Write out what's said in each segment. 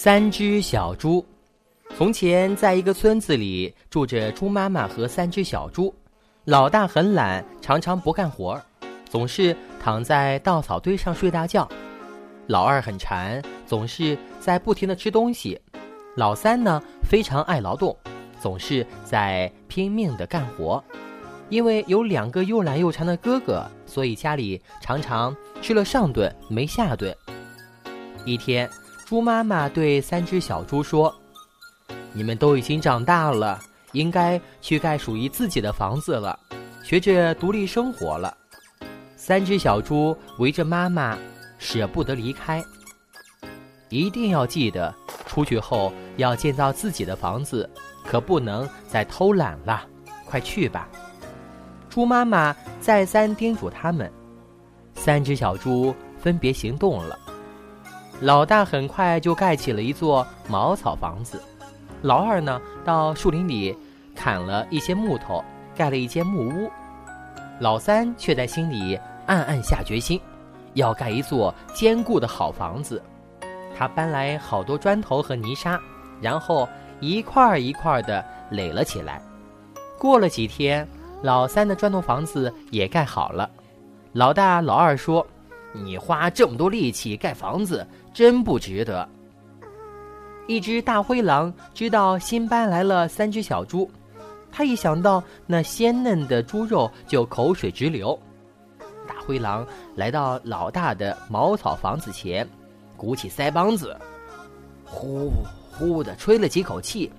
三只小猪。从前，在一个村子里住着猪妈妈和三只小猪。老大很懒，常常不干活，总是躺在稻草堆上睡大觉。老二很馋，总是在不停的吃东西。老三呢，非常爱劳动，总是在拼命的干活。因为有两个又懒又馋的哥哥，所以家里常常吃了上顿没下顿。一天。猪妈妈对三只小猪说：“你们都已经长大了，应该去盖属于自己的房子了，学着独立生活了。”三只小猪围着妈妈，舍不得离开。一定要记得，出去后要建造自己的房子，可不能再偷懒了。快去吧！猪妈妈再三叮嘱他们。三只小猪分别行动了。老大很快就盖起了一座茅草房子，老二呢，到树林里砍了一些木头，盖了一间木屋。老三却在心里暗暗下决心，要盖一座坚固的好房子。他搬来好多砖头和泥沙，然后一块一块的垒了起来。过了几天，老三的砖头房子也盖好了。老大、老二说。你花这么多力气盖房子，真不值得。一只大灰狼知道新搬来了三只小猪，他一想到那鲜嫩的猪肉就口水直流。大灰狼来到老大的茅草房子前，鼓起腮帮子，呼呼的吹了几口气，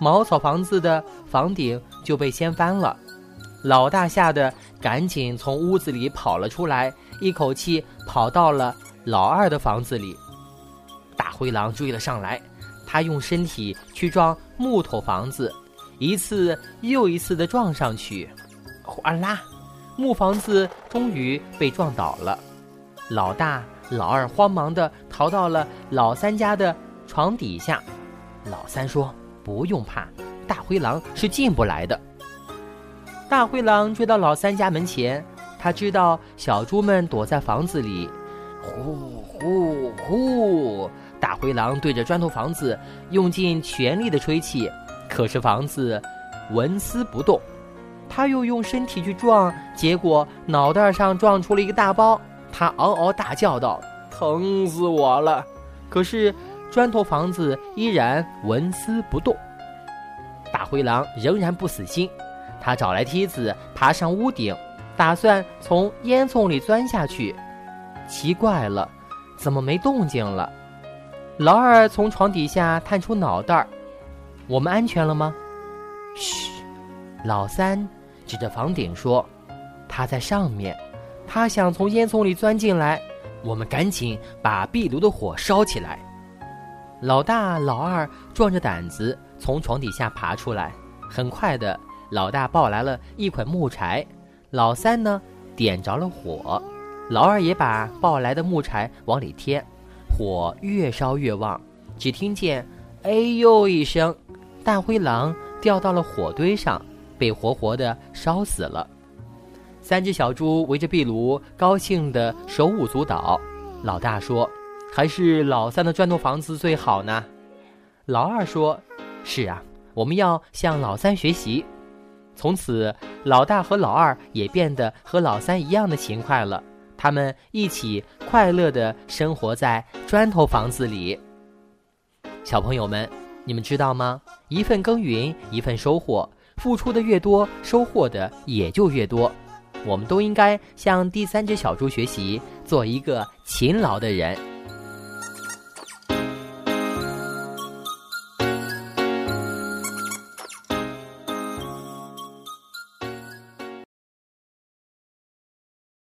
茅草房子的房顶就被掀翻了。老大吓得赶紧从屋子里跑了出来。一口气跑到了老二的房子里，大灰狼追了上来，他用身体去撞木头房子，一次又一次的撞上去，哗啦，木房子终于被撞倒了。老大、老二慌忙的逃到了老三家的床底下。老三说：“不用怕，大灰狼是进不来的。”大灰狼追到老三家门前。他知道小猪们躲在房子里，呼呼呼！大灰狼对着砖头房子用尽全力的吹气，可是房子纹丝不动。他又用身体去撞，结果脑袋上撞出了一个大包。他嗷嗷大叫道：“疼死我了！”可是砖头房子依然纹丝不动。大灰狼仍然不死心，他找来梯子爬上屋顶。打算从烟囱里钻下去，奇怪了，怎么没动静了？老二从床底下探出脑袋儿：“我们安全了吗？”嘘，老三指着房顶说：“他在上面，他想从烟囱里钻进来。我们赶紧把壁炉的火烧起来。”老大、老二壮着胆子从床底下爬出来，很快的，老大抱来了一捆木柴。老三呢，点着了火，老二也把抱来的木柴往里添，火越烧越旺，只听见“哎呦”一声，大灰狼掉到了火堆上，被活活的烧死了。三只小猪围着壁炉，高兴的手舞足蹈。老大说：“还是老三的砖头房子最好呢。”老二说：“是啊，我们要向老三学习。”从此，老大和老二也变得和老三一样的勤快了。他们一起快乐地生活在砖头房子里。小朋友们，你们知道吗？一份耕耘一份收获，付出的越多，收获的也就越多。我们都应该向第三只小猪学习，做一个勤劳的人。